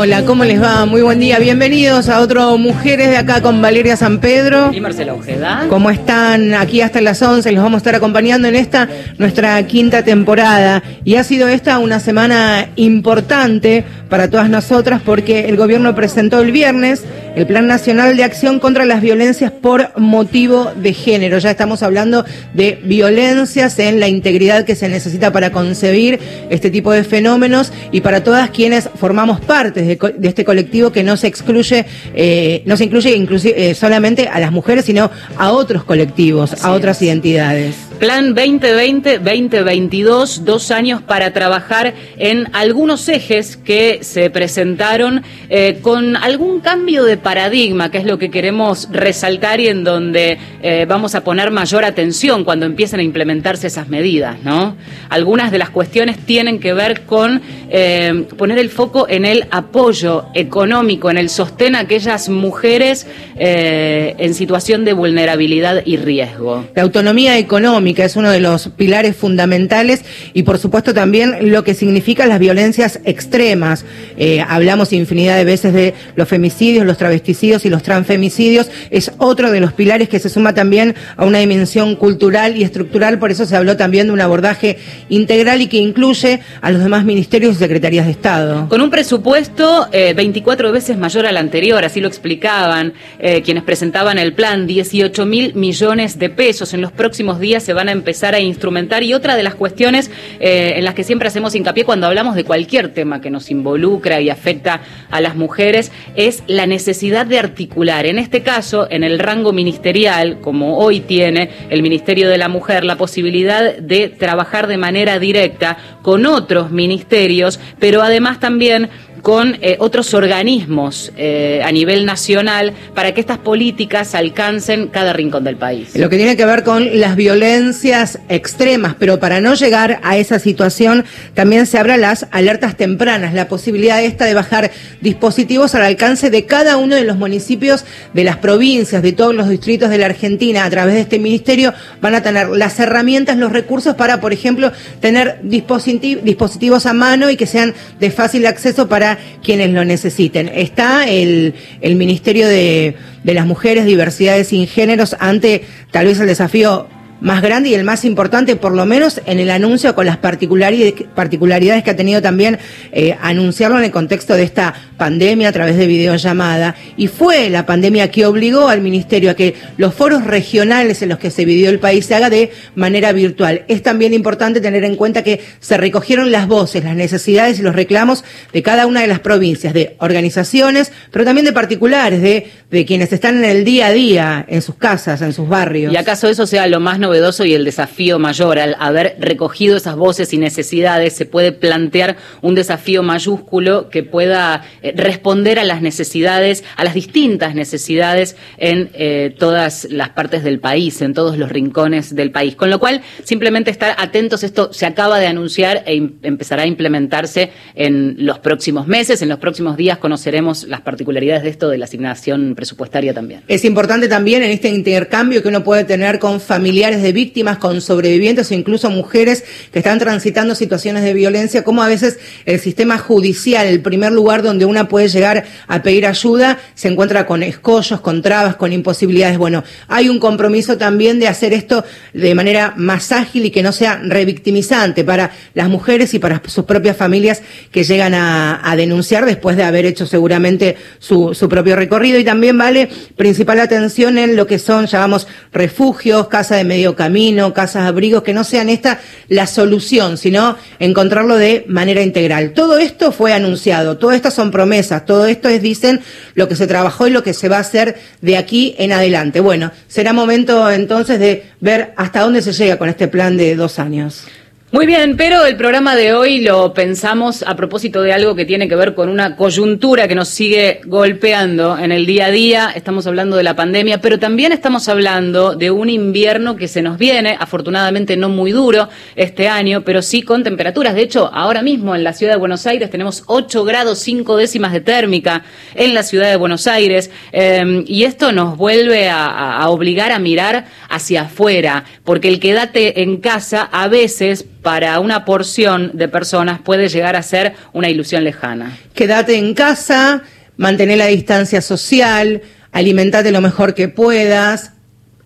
Hola, ¿cómo les va? Muy buen día. Bienvenidos a otro Mujeres de acá con Valeria San Pedro. Y Marcela Ojeda. ¿Cómo están? Aquí hasta las 11 los vamos a estar acompañando en esta nuestra quinta temporada. Y ha sido esta una semana importante para todas nosotras porque el gobierno presentó el viernes el Plan Nacional de Acción contra las Violencias por motivo de género. Ya estamos hablando de violencias en la integridad que se necesita para concebir este tipo de fenómenos y para todas quienes formamos parte de, este colectivo que no se excluye, eh, no se incluye inclusive, eh, solamente a las mujeres, sino a otros colectivos, a otras identidades. Plan 2020-2022, dos años para trabajar en algunos ejes que se presentaron eh, con algún cambio de paradigma, que es lo que queremos resaltar y en donde eh, vamos a poner mayor atención cuando empiecen a implementarse esas medidas, ¿no? Algunas de las cuestiones tienen que ver con eh, poner el foco en el apoyo económico, en el sostén a aquellas mujeres en situación de vulnerabilidad y riesgo. La autonomía económica es uno de los pilares fundamentales y por supuesto también lo que significan las violencias extremas. Eh, hablamos infinidad de veces de los femicidios, los travesticidios y los transfemicidios. Es otro de los pilares que se suma también a una dimensión cultural y estructural. Por eso se habló también de un abordaje integral y que incluye a los demás ministerios y secretarías de Estado. Con un presupuesto 24 eh, veces mayor al anterior, así lo explicaban eh, quienes presentaban el plan, 18 mil millones de pesos. En los próximos días se van a empezar a instrumentar. Y otra de las cuestiones eh, en las que siempre hacemos hincapié cuando hablamos de cualquier tema que nos involucra y afecta a las mujeres es la necesidad de articular, en este caso, en el rango ministerial, como hoy tiene el Ministerio de la Mujer, la posibilidad de trabajar de manera directa con otros ministerios, pero además también con eh, otros organismos eh, a nivel nacional para que estas políticas alcancen cada rincón del país. Lo que tiene que ver con las violencias extremas, pero para no llegar a esa situación también se abren las alertas tempranas, la posibilidad esta de bajar dispositivos al alcance de cada uno de los municipios de las provincias, de todos los distritos de la Argentina, a través de este ministerio van a tener las herramientas, los recursos para, por ejemplo, tener dispositivos a mano y que sean de fácil acceso para quienes lo necesiten. Está el, el Ministerio de, de las Mujeres, Diversidades y Géneros ante tal vez el desafío más grande y el más importante, por lo menos en el anuncio con las particularidades que ha tenido también eh, anunciarlo en el contexto de esta pandemia a través de videollamada. Y fue la pandemia que obligó al Ministerio a que los foros regionales en los que se vivió el país se haga de manera virtual. Es también importante tener en cuenta que se recogieron las voces, las necesidades y los reclamos de cada una de las provincias, de organizaciones, pero también de particulares, de, de quienes están en el día a día, en sus casas, en sus barrios. ¿Y acaso eso sea lo más novedoso y el desafío mayor. Al haber recogido esas voces y necesidades, se puede plantear un desafío mayúsculo que pueda eh, responder a las necesidades, a las distintas necesidades en eh, todas las partes del país, en todos los rincones del país. Con lo cual, simplemente estar atentos, esto se acaba de anunciar e empezará a implementarse en los próximos meses, en los próximos días conoceremos las particularidades de esto de la asignación presupuestaria también. Es importante también en este intercambio que uno puede tener con familiares de víctimas, con sobrevivientes o incluso mujeres que están transitando situaciones de violencia, como a veces el sistema judicial, el primer lugar donde una puede llegar a pedir ayuda, se encuentra con escollos, con trabas, con imposibilidades. Bueno, hay un compromiso también de hacer esto de manera más ágil y que no sea revictimizante para las mujeres y para sus propias familias que llegan a, denunciar después de haber hecho seguramente su, su propio recorrido. Y también vale principal atención en lo que son, llamamos, refugios, casa de medio camino, casas abrigos, que no sean esta la solución, sino encontrarlo de manera integral. Todo esto fue anunciado, todas estas son promesas, todo esto es, dicen, lo que se trabajó y lo que se va a hacer de aquí en adelante. Bueno, será momento entonces de ver hasta dónde se llega con este plan de dos años. Muy bien, pero el programa de hoy lo pensamos a propósito de algo que tiene que ver con una coyuntura que nos sigue golpeando en el día a día. Estamos hablando de la pandemia, pero también estamos hablando de un invierno que se nos viene, afortunadamente no muy duro este año, pero sí con temperaturas. De hecho, ahora mismo en la ciudad de Buenos Aires tenemos 8 grados 5 décimas de térmica en la ciudad de Buenos Aires eh, y esto nos vuelve a, obligar a mirar hacia afuera, porque el quédate en casa a veces para una porción de personas puede llegar a ser una ilusión lejana. Quédate en casa, mantener la distancia social, alimentate lo mejor que puedas,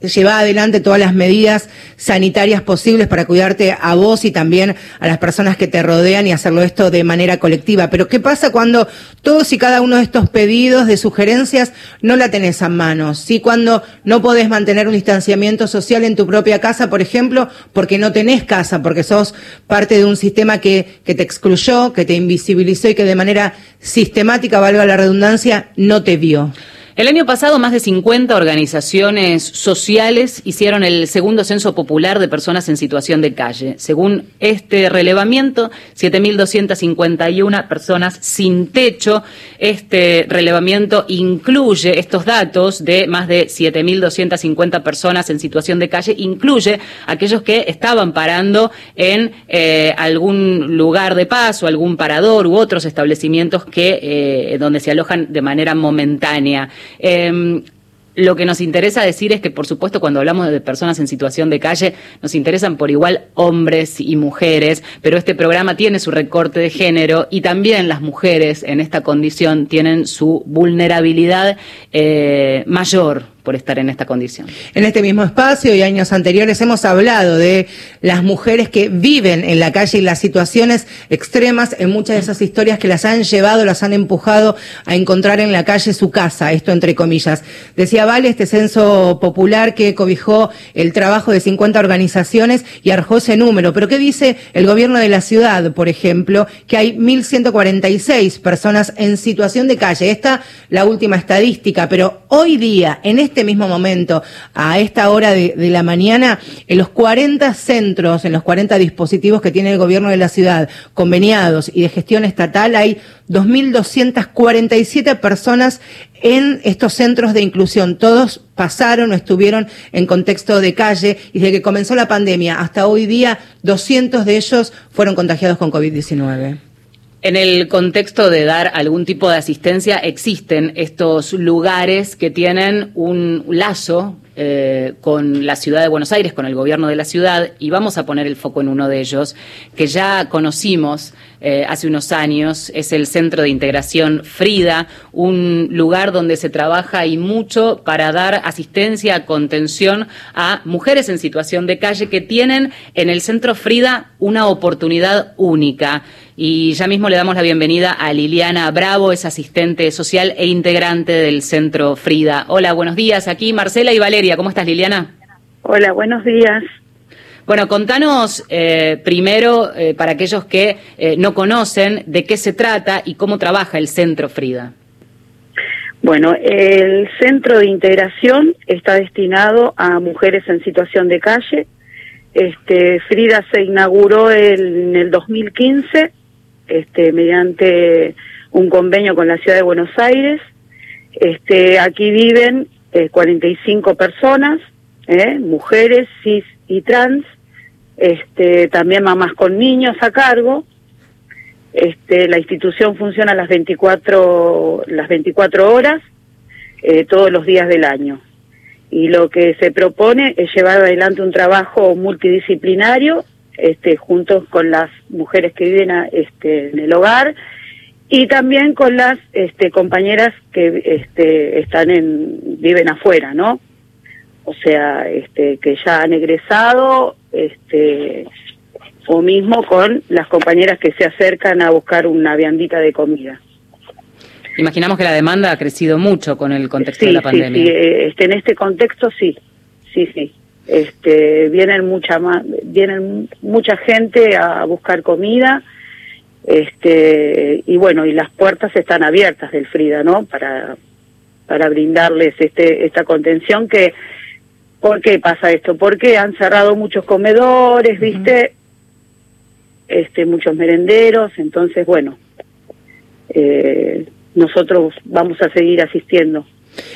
lleva adelante todas las medidas sanitarias posibles para cuidarte a vos y también a las personas que te rodean y hacerlo esto de manera colectiva. Pero ¿qué pasa cuando todos y cada uno de estos pedidos de sugerencias no la tenés a mano? ¿Sí? Cuando no podés mantener un distanciamiento social en tu propia casa, por ejemplo, porque no tenés casa, porque sos parte de un sistema que, que te excluyó, que te invisibilizó y que de manera sistemática, valga la redundancia, no te vio. El año pasado, más de 50 organizaciones sociales hicieron el segundo censo popular de personas en situación de calle. Según este relevamiento, 7.251 personas sin techo. Este relevamiento incluye estos datos de más de 7.250 personas en situación de calle, incluye aquellos que estaban parando en eh, algún lugar de paso, algún parador u otros establecimientos que eh, donde se alojan de manera momentánea. Eh, lo que nos interesa decir es que, por supuesto, cuando hablamos de personas en situación de calle, nos interesan por igual hombres y mujeres, pero este programa tiene su recorte de género y también las mujeres en esta condición tienen su vulnerabilidad eh, mayor por estar en esta condición. En este mismo espacio y años anteriores hemos hablado de las mujeres que viven en la calle y las situaciones extremas en muchas de esas historias que las han llevado, las han empujado a encontrar en la calle su casa, esto entre comillas. Decía Vale, este censo popular que cobijó el trabajo de 50 organizaciones y arrojó ese número. Pero ¿qué dice el gobierno de la ciudad, por ejemplo? Que hay 1.146 personas en situación de calle. Esta la última estadística, pero hoy día, en este este mismo momento, a esta hora de, la mañana, en los 40 centros, en los 40 dispositivos que tiene el gobierno de la ciudad, conveniados y de gestión estatal, hay 2.247 personas en estos centros de inclusión. Todos pasaron o estuvieron en contexto de calle y desde que comenzó la pandemia hasta hoy día, 200 de ellos fueron contagiados con COVID-19. En el contexto de dar algún tipo de asistencia, existen estos lugares que tienen un lazo eh, con la ciudad de Buenos Aires, con el gobierno de la ciudad, y vamos a poner el foco en uno de ellos, que ya conocimos eh, hace unos años, es el Centro de Integración Frida, un lugar donde se trabaja y mucho para dar asistencia, contención a mujeres en situación de calle que tienen en el Centro Frida una oportunidad única. Y ya mismo le damos la bienvenida a Liliana Bravo, es asistente social e integrante del Centro Frida. Hola, buenos días. Aquí Marcela y Valeria. ¿Cómo estás, Liliana? Hola, buenos días. Bueno, contanos eh, primero, eh, para aquellos que eh, no conocen, de qué se trata y cómo trabaja el Centro Frida. Bueno, el Centro de Integración está destinado a mujeres en situación de calle. Este, Frida se inauguró en el 2015 este, mediante un convenio con la ciudad de Buenos Aires. Este, aquí viven 45 eh, personas, eh, mujeres, cis y trans, este, también mamás con niños a cargo. Este, la institución funciona las 24, las 24 horas, eh, todos los días del año. Y lo que se propone es llevar adelante un trabajo multidisciplinario este, juntos con las mujeres que viven este, en el hogar y también con las este, compañeras que este, están en, viven afuera, ¿no? O sea, este, que ya han egresado, este, o mismo con las compañeras que se acercan a buscar una viandita de comida. Imaginamos que la demanda ha crecido mucho con el contexto de la pandemia. Sí, eh, este, en este contexto sí, sí, sí este vienen mucha más vienen mucha gente a buscar comida este y bueno y las puertas están abiertas del Frida no para para brindarles este esta contención que ¿por qué pasa esto? porque han cerrado muchos comedores viste este muchos merenderos entonces bueno eh, nosotros vamos a seguir asistiendo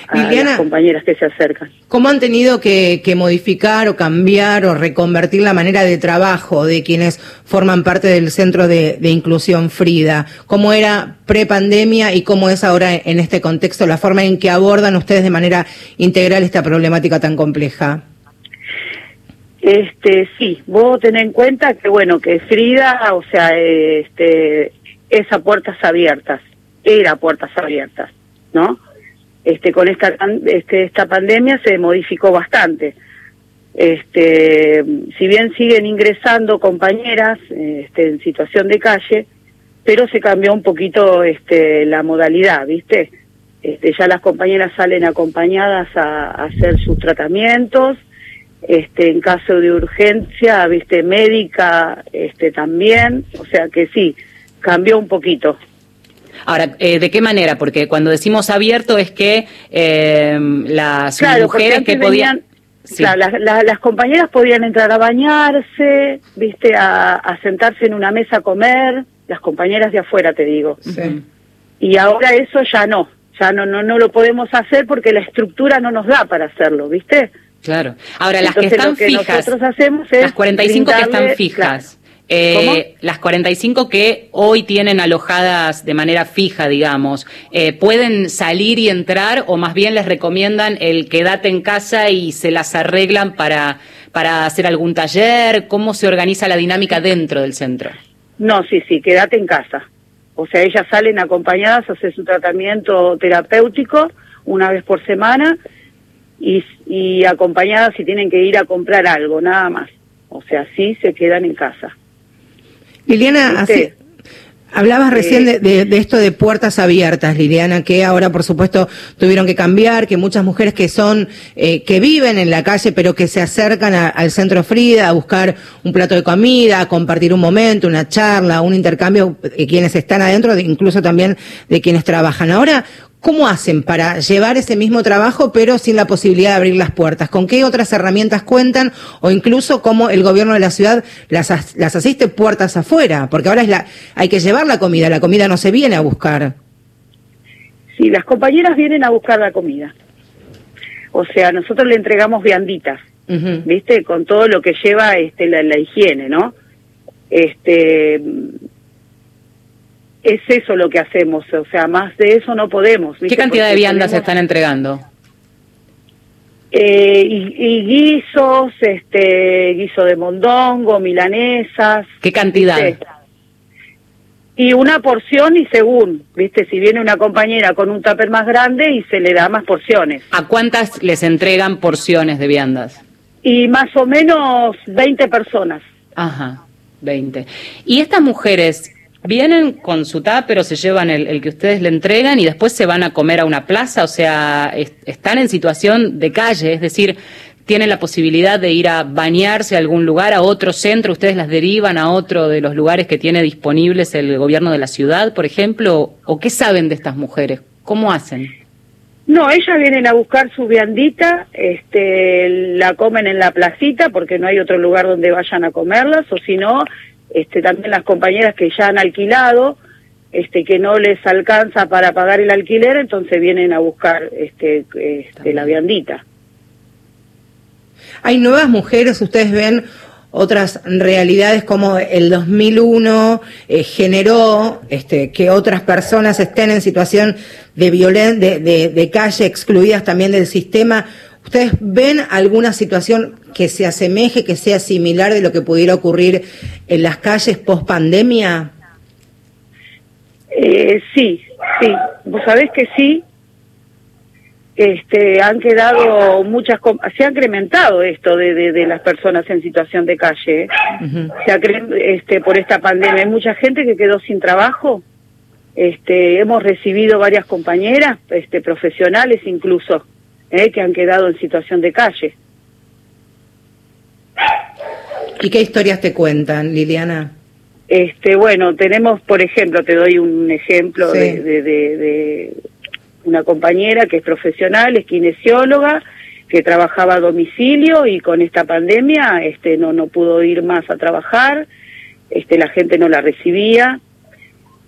a las compañeras que se acercan. ¿Cómo han tenido que, modificar o cambiar o reconvertir la manera de trabajo de quienes forman parte del Centro de, Inclusión Frida? ¿Cómo era pre-pandemia y cómo es ahora en este contexto la forma en que abordan ustedes de manera integral esta problemática tan compleja? Este, sí, vos tenés en cuenta que, bueno, que Frida, o sea, este, es a puertas abiertas, era puertas abiertas, ¿no? Este, con esta, este, esta pandemia se modificó bastante. Este, si bien siguen ingresando compañeras este, en situación de calle, pero se cambió un poquito este, la modalidad, ¿viste? Este, ya las compañeras salen acompañadas a, a hacer sus tratamientos, este, en caso de urgencia, viste, médica, este, también, o sea que sí, cambió un poquito. Ahora, eh, ¿de qué manera? Porque cuando decimos abierto es que eh, las mujeres que podían... Claro, las, compañeras podían entrar a bañarse, viste, a, sentarse en una mesa a comer, las compañeras de afuera, te digo. Sí. Y ahora eso ya no, ya no, no, no lo podemos hacer porque la estructura no nos da para hacerlo, ¿viste? Claro. Ahora, las que están fijas. hacemos las 45 que están fijas. Eh, las 45 que hoy tienen alojadas de manera fija, digamos, eh, ¿pueden salir y entrar o más bien les recomiendan el quedate en casa y se las arreglan para, para hacer algún taller? ¿Cómo se organiza la dinámica dentro del centro? No, sí, sí, quédate en casa. O sea, ellas salen acompañadas a hacer su tratamiento terapéutico una vez por semana y, y acompañadas si tienen que ir a comprar algo, nada más. O sea, sí se quedan en casa. Liliana, así, Hablabas recién de, esto de puertas abiertas, Liliana, que ahora, por supuesto, tuvieron que cambiar, que muchas mujeres que son, eh, que viven en la calle, pero que se acercan al centro Frida a buscar un plato de comida, a compartir un momento, una charla, un intercambio, de quienes están adentro, incluso también de quienes trabajan. Ahora, ¿Cómo hacen para llevar ese mismo trabajo pero sin la posibilidad de abrir las puertas? ¿Con qué otras herramientas cuentan o incluso cómo el gobierno de la ciudad las, las asiste puertas afuera? Porque ahora es la, hay que llevar la comida, la comida no se viene a buscar. Sí, las compañeras vienen a buscar la comida. O sea, nosotros le entregamos vianditas, ¿viste? Con todo lo que lleva este, la, la higiene, ¿no? Este, es eso lo que hacemos, o sea, más de eso no podemos. ¿Qué cantidad de viandas se están entregando? Eh, y, guisos, este, guiso de mondongo, milanesas. ¿Qué cantidad? Y una porción y según, viste, si viene una compañera con un tupper más grande y se le da más porciones. ¿A cuántas les entregan porciones de viandas? Y más o menos 20 personas. Ajá, 20. ¿Y estas mujeres vienen con su pero se llevan el, que ustedes le entregan y después se van a comer a una plaza, o sea, están en situación de calle, es decir, tienen la posibilidad de ir a bañarse a algún lugar, a otro centro, ustedes las derivan a otro de los lugares que tiene disponibles el gobierno de la ciudad, por ejemplo, o qué saben de estas mujeres, cómo hacen. No, ellas vienen a buscar su viandita, este, la comen en la placita porque no hay otro lugar donde vayan a comerlas, o si no, este, también las compañeras que ya han alquilado, este, que no les alcanza para pagar el alquiler, entonces vienen a buscar este, este la viandita. Hay nuevas mujeres, ustedes ven otras realidades como el 2001 eh, generó este, que otras personas estén en situación de, violen de, de calle, excluidas también del sistema. ¿Ustedes ven alguna situación que se asemeje, que sea similar de lo que pudiera ocurrir en las calles post pandemia? Eh, sí, sí. Vos sabés que sí. Este, han quedado muchas, se ha incrementado esto de, de, las personas en situación de calle. ¿eh? Se ha, este, por esta pandemia hay mucha gente que quedó sin trabajo. Este, hemos recibido varias compañeras, este, profesionales incluso, ¿eh? que han quedado en situación de calle. ¿Y qué historias te cuentan, Liliana? Este, bueno, tenemos, por ejemplo, te doy un ejemplo de, de, una compañera que es profesional, es kinesióloga, que trabajaba a domicilio y con esta pandemia este, no, no pudo ir más a trabajar, este, la gente no la recibía,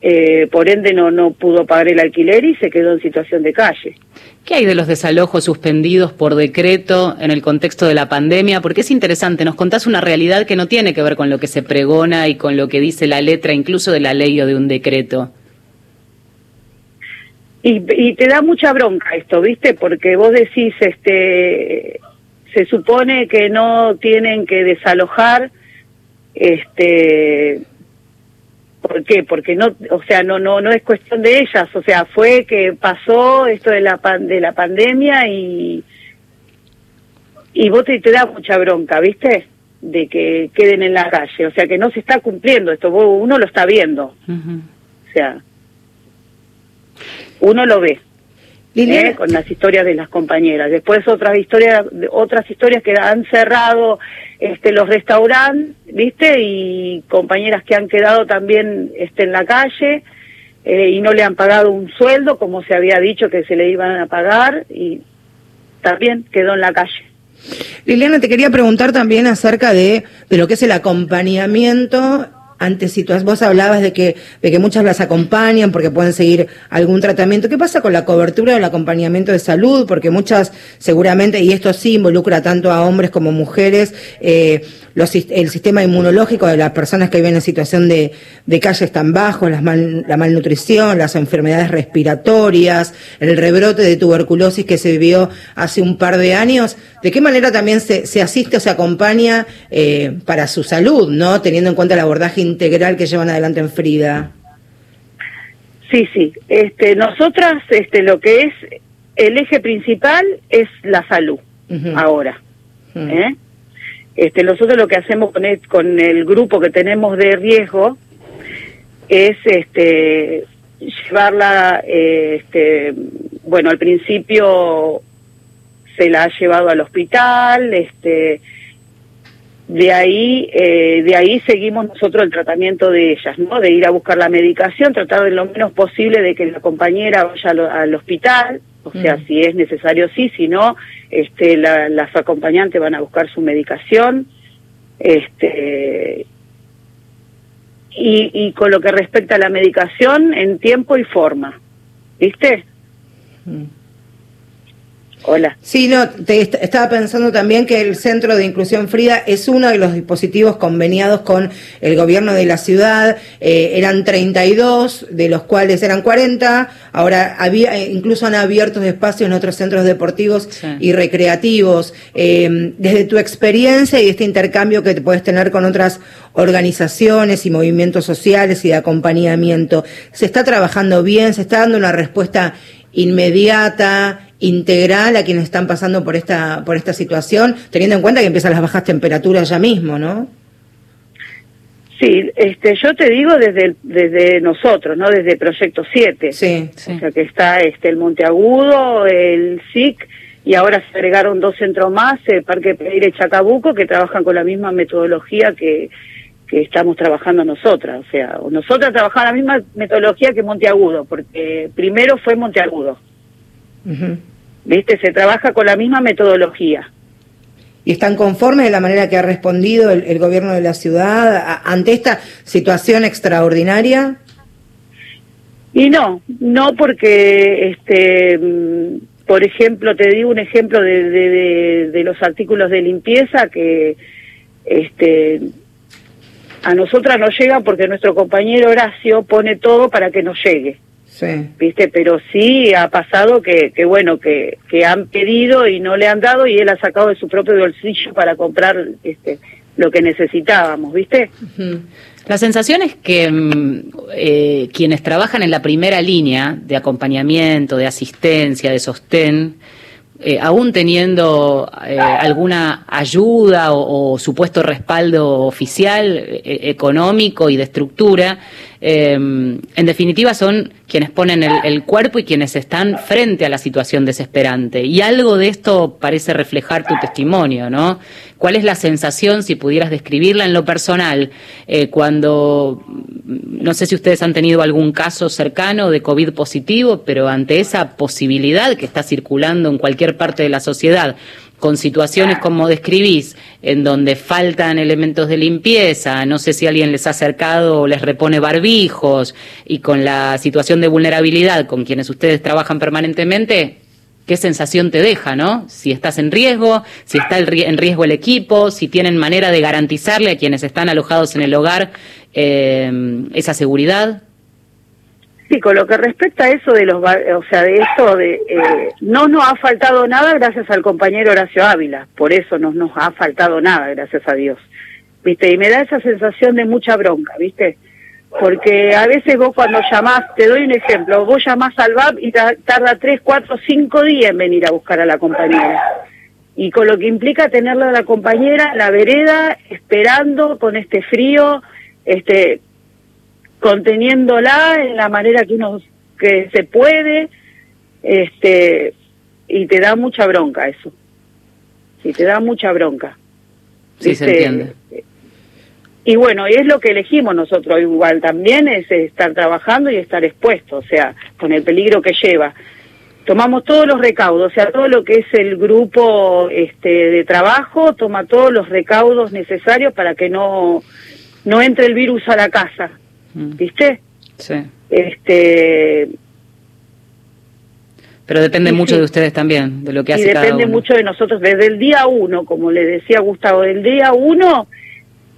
eh, por ende no, no pudo pagar el alquiler y se quedó en situación de calle. ¿Qué hay de los desalojos suspendidos por decreto en el contexto de la pandemia? Porque es interesante, nos contás una realidad que no tiene que ver con lo que se pregona y con lo que dice la letra incluso de la ley o de un decreto. Y, y te da mucha bronca esto, ¿viste? Porque vos decís, este, se supone que no tienen que desalojar, este, ¿por qué? Porque no, o sea, no, no, no es cuestión de ellas, o sea, fue que pasó esto de la de la pandemia y y vos te, te da mucha bronca, ¿viste? De que queden en la calle, o sea, que no se está cumpliendo esto, uno lo está viendo, o sea, uno lo ve. ¿Eh? con las historias de las compañeras. Después otras historias, otras historias que han cerrado este, los restaurantes, ¿viste? Y compañeras que han quedado también este, en la calle eh, y no le han pagado un sueldo como se había dicho que se le iban a pagar y también quedó en la calle. Liliana, te quería preguntar también acerca de, de lo que es el acompañamiento ante situaciones, vos hablabas de que, de que muchas las acompañan porque pueden seguir algún tratamiento. ¿Qué pasa con la cobertura del acompañamiento de salud? Porque muchas, seguramente, y esto sí involucra tanto a hombres como mujeres, eh, el sistema inmunológico de las personas que viven en situación de, de calle están bajos, la malnutrición, las enfermedades respiratorias, el rebrote de tuberculosis que se vivió hace un par de años. ¿De qué manera también se, se asiste o se acompaña eh, para su salud, no teniendo en cuenta el abordaje integral que llevan adelante en Frida? Sí, sí. Este, nosotras, este, lo que es el eje principal es la salud ahora. ¿eh? Este, nosotros lo que hacemos con el, con el grupo que tenemos de riesgo es este, llevarla, eh, este, bueno, al principio se la ha llevado al hospital, este, de ahí, eh, de ahí seguimos nosotros el tratamiento de ellas, ¿no? De ir a buscar la medicación, tratar de lo menos posible de que la compañera vaya al, hospital, o sea, mm. si es necesario sí, si no, este, las acompañantes van a buscar su medicación, este, y, y con lo que respecta a la medicación, en tiempo y forma, ¿viste? Mm. Hola. Sí, no, te estaba pensando también que el Centro de Inclusión Frida es uno de los dispositivos conveniados con el gobierno de la ciudad. Eh, eran 32, de los cuales eran 40. Ahora había, eh, incluso han abierto espacios en otros centros deportivos y recreativos. Eh, desde tu experiencia y este intercambio que te puedes tener con otras organizaciones y movimientos sociales y de acompañamiento, ¿se está trabajando bien? ¿Se está dando una respuesta inmediata? Integral a quienes están pasando por esta, por esta situación, teniendo en cuenta que empiezan las bajas temperaturas ya mismo, ¿no? Sí, este, yo te digo desde, desde nosotros, ¿no? Desde Proyecto 7. Sí, O sea, que está este, el Monteagudo, el SIC, y ahora se agregaron dos centros más, el Parque Pereira y Chacabuco, que trabajan con la misma metodología que, que estamos trabajando nosotras. O sea, nosotras trabajamos la misma metodología que Monteagudo, porque primero fue Monteagudo. ¿Viste? Se trabaja con la misma metodología. ¿Y están conformes de la manera que ha respondido el, gobierno de la ciudad ante esta situación extraordinaria? Y no, no porque, este, mm, por ejemplo, te digo un ejemplo de, de, los artículos de limpieza que este, a nosotras nos llegan porque nuestro compañero Horacio pone todo para que nos llegue. ¿Viste? Pero sí ha pasado que, que bueno, que, que han pedido y no le han dado y él ha sacado de su propio bolsillo para comprar este lo que necesitábamos, ¿viste? La sensación es que mm, eh, quienes trabajan en la primera línea de acompañamiento, de asistencia, de sostén, eh, aún teniendo eh, alguna ayuda o, supuesto respaldo oficial, económico y de estructura, en definitiva son quienes ponen el, cuerpo y quienes están frente a la situación desesperante. Y algo de esto parece reflejar tu testimonio, ¿no? ¿Cuál es la sensación, si pudieras describirla en lo personal, eh, cuando, no sé si ustedes han tenido algún caso cercano de COVID positivo, pero ante esa posibilidad que está circulando en cualquier parte de la sociedad, con situaciones como describís, en donde faltan elementos de limpieza, no sé si alguien les ha acercado o les repone barbijos, y con la situación de vulnerabilidad con quienes ustedes trabajan permanentemente, ¿qué sensación te deja, no? Si estás en riesgo, si está en riesgo el equipo, si tienen manera de garantizarle a quienes están alojados en el hogar eh, esa seguridad. Sí, con lo que respecta a eso de los, o sea, de esto de, eh, no nos ha faltado nada gracias al compañero Horacio Ávila, por eso no nos ha faltado nada, gracias a Dios, viste, y me da esa sensación de mucha bronca, viste, porque a veces vos cuando llamás, te doy un ejemplo, vos llamás al VAP y tarda tres, cuatro, cinco días en venir a buscar a la compañera, y con lo que implica tenerla a la compañera la vereda, esperando con este frío, este, conteniéndola en la manera que uno que se puede este y te da mucha bronca eso. Sí te da mucha bronca. Sí se entiende. Y bueno es lo que elegimos nosotros igual también es estar trabajando y estar expuesto o sea con el peligro que lleva. Tomamos todos los recaudos o sea todo lo que es el grupo este de trabajo toma todos los recaudos necesarios para que no no entre el virus a la casa Mm. ¿viste? Sí. Este, pero depende mucho de ustedes también, de lo que hace y depende mucho de nosotros. Desde el día uno, como le decía Gustavo, del día uno,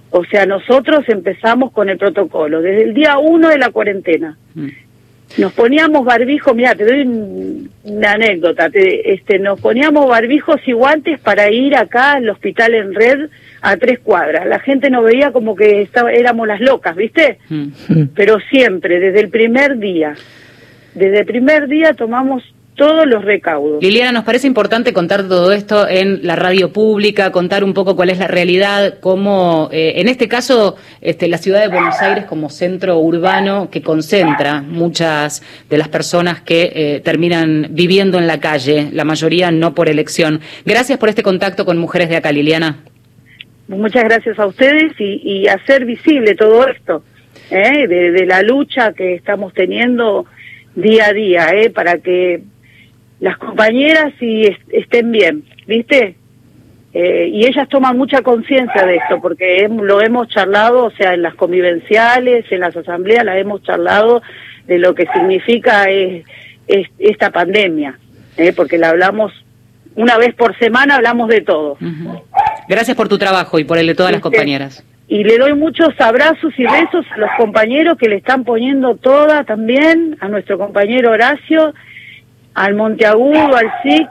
o sea, nosotros empezamos con el protocolo, desde el día uno de la cuarentena. Mm. Nos poníamos barbijos, mira, te doy una anécdota, este, nos poníamos barbijos y guantes para ir acá al hospital en red a tres cuadras. La gente nos veía como que estaba, éramos las locas, ¿viste? Mm. Pero siempre, desde el primer día, desde el primer día tomamos todos los recaudos. Liliana, nos parece importante contar todo esto en la radio pública, contar un poco cuál es la realidad, cómo, eh, en este caso, este, la ciudad de Buenos Aires como centro urbano que concentra muchas de las personas que eh, terminan viviendo en la calle, la mayoría no por elección. Gracias por este contacto con Mujeres de acá, Liliana. Muchas gracias a ustedes y, hacer visible todo esto, ¿eh? de, la lucha que estamos teniendo día a día, ¿eh? para que las compañeras sí estén bien, ¿viste? Eh, y ellas toman mucha conciencia de esto, porque lo hemos charlado, o sea, en las convivenciales, en las asambleas, la hemos charlado de lo que significa es, esta pandemia, ¿eh? porque la hablamos una vez por semana, hablamos de todo. Gracias por tu trabajo y por el de todas las compañeras. Y le doy muchos abrazos y besos a los compañeros que le están poniendo toda también, a nuestro compañero Horacio, al Monteagudo, al SIC,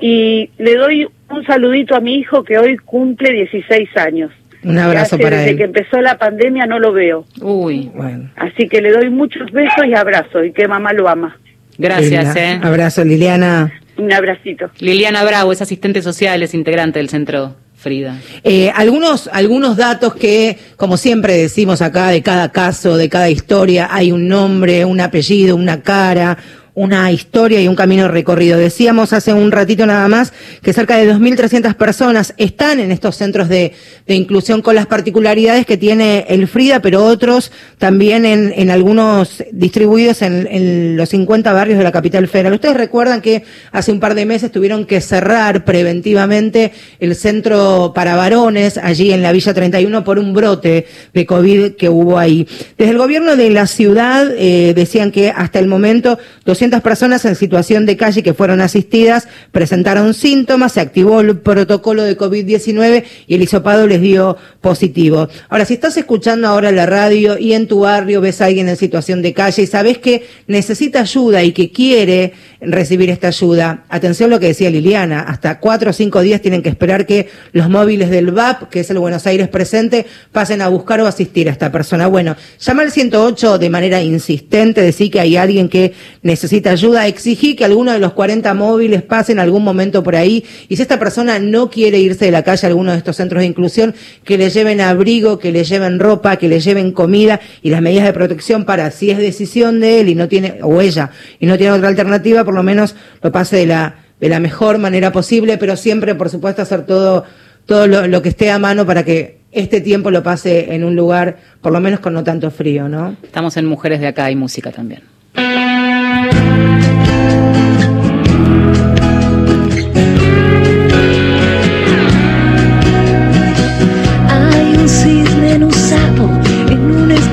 y le doy un saludito a mi hijo que hoy cumple 16 años. Un abrazo para desde que empezó la pandemia no lo veo. Uy, bueno. Así que le doy muchos besos y abrazos y que mamá lo ama. Gracias, eh. Abrazo, Liliana. Un abracito. Liliana Bravo es asistente social, es integrante del centro Frida. Eh, algunos, algunos datos que, como siempre decimos acá, de cada caso, de cada historia, hay un nombre, un apellido, una cara, una historia y un camino recorrido. Decíamos hace un ratito nada más que cerca de 2.300 personas están en estos centros de, inclusión con las particularidades que tiene el Frida, pero otros también en, en algunos distribuidos en, los 50 barrios de la capital federal. Ustedes recuerdan que hace un par de meses tuvieron que cerrar preventivamente el centro para varones allí en la Villa 31 por un brote de COVID que hubo ahí. Desde el gobierno de la ciudad eh, decían que hasta el momento 200 personas en situación de calle que fueron asistidas presentaron síntomas, se activó el protocolo de COVID-19 y el hisopado les dio positivo. Ahora, si estás escuchando ahora la radio y en tu barrio ves a alguien en situación de calle y sabes que necesita ayuda y que quiere recibir esta ayuda, atención lo que decía Liliana, hasta cuatro o cinco días tienen que esperar que los móviles del VAP, que es el Buenos Aires presente, pasen a buscar o asistir a esta persona. Bueno, llama al 108 de manera insistente, decir que hay alguien que necesita necesita ayuda, exigí que alguno de los 40 móviles pasen algún momento por ahí y si esta persona no quiere irse de la calle a alguno de estos centros de inclusión, que le lleven abrigo, que le lleven ropa, que le lleven comida y las medidas de protección para si es decisión de él y no tiene, o ella, y no tiene otra alternativa, por lo menos lo pase de la, de la mejor manera posible, pero siempre, por supuesto, hacer todo, todo lo, lo que esté a mano para que este tiempo lo pase en un lugar, por lo menos con no tanto frío, ¿no? Estamos en Mujeres de Acá y música también.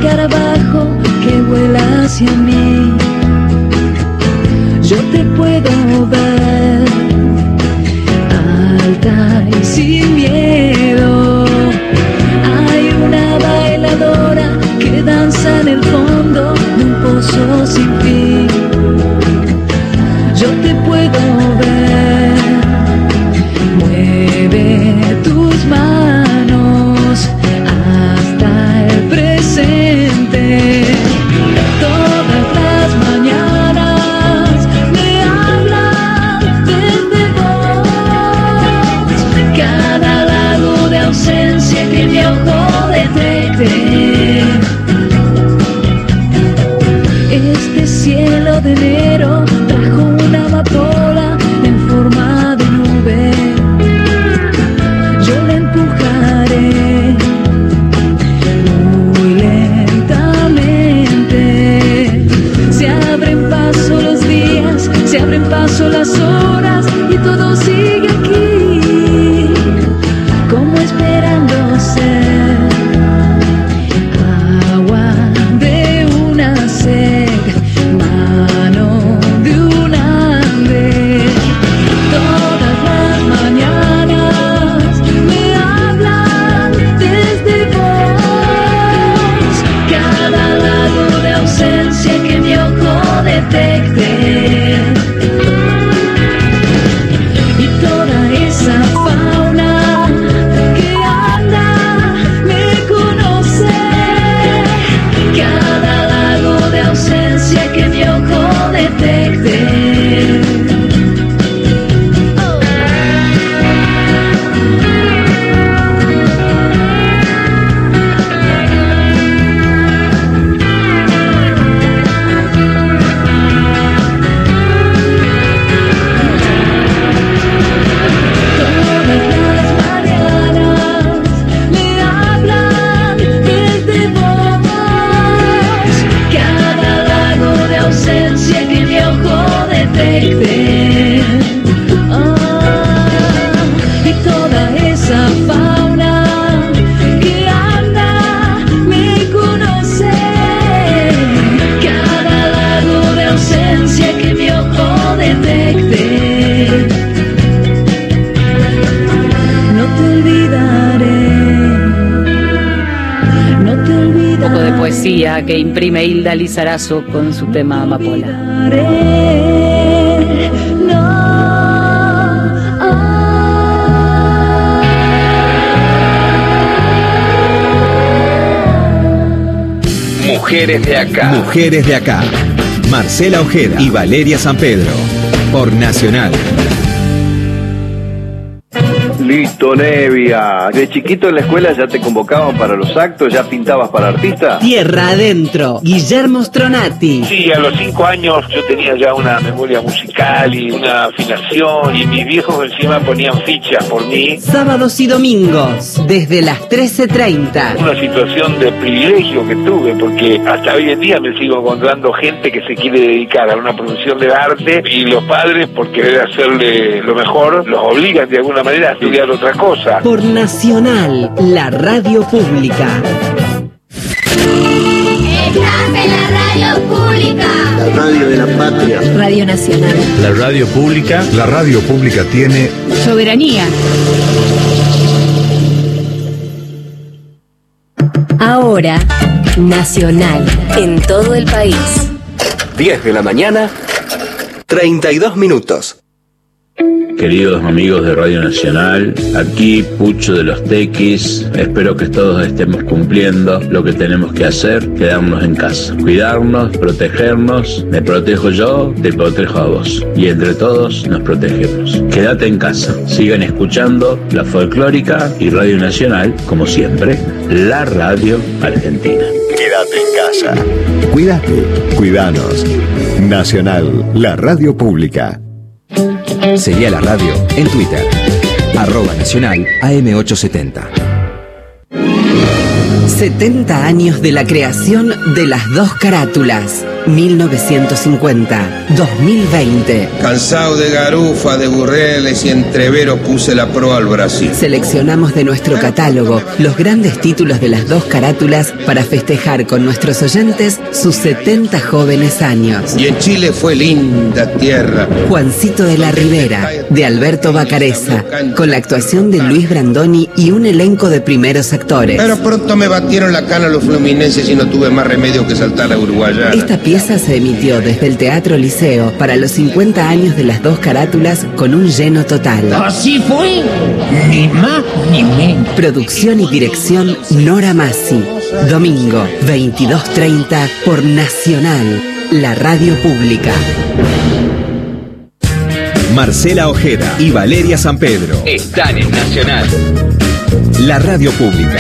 Escarabajo que vuela hacia mí. Yo te puedo ver, Lizarazo con su tema Amapola. Mujeres de acá. Mujeres de acá. Marcela Ojeda y Valeria San Pedro. Por Nacional. Nevia. De chiquito en la escuela ya te convocaban para los actos, ya pintabas para artista. Tierra adentro, Guillermo Stronati. Sí, a los cinco años yo tenía ya una memoria musical y una afinación y mis viejos encima ponían fichas por mí. Sábados y domingos, desde las 13.30. Una situación de privilegio que tuve porque hasta hoy en día me sigo encontrando gente que se quiere dedicar a una producción de arte y los padres por querer hacerle lo mejor los obligan de alguna manera a estudiar otra cosa. Por Nacional, la radio pública. Estás en la radio pública. La radio de la patria. Radio Nacional. La radio pública. La radio pública tiene Soberanía. Ahora, Nacional. En todo el país. 10 de la mañana, 32 minutos. Queridos amigos de Radio Nacional, aquí Pucho de los Tequis, espero que todos estemos cumpliendo lo que tenemos que hacer, quedarnos en casa, cuidarnos, protegernos, me protejo yo, te protejo a vos, y entre todos nos protegemos. Quédate en casa, sigan escuchando la folclórica y Radio Nacional, como siempre, la radio argentina. Quédate en casa. Cuídate, cuidanos. Nacional, la radio pública. Seguí a la radio en Twitter. Arroba Nacional AM870. 70 años de la creación de las dos carátulas. 1950-2020. Cansado de garufa, de burreles y entreveros puse la pro al Brasil. Seleccionamos de nuestro catálogo los grandes títulos de las dos carátulas para festejar con nuestros oyentes sus 70 jóvenes años. Y en Chile fue linda tierra. Juancito de la Ribera, de Alberto Bacareza, con la actuación de Luis Brandoni y un elenco de primeros actores. Pero pronto me batieron la cana los fluminenses y no tuve más remedio que saltar a Uruguayana. Esta pieza se emitió desde el Teatro Liceo para los 50 años de las dos carátulas con un lleno total. Así fue, ni más ni menos. Producción y dirección Nora Massi. Domingo, 22.30 por Nacional, la radio pública. Marcela Ojeda y Valeria San Pedro. Están en Nacional. La radio pública.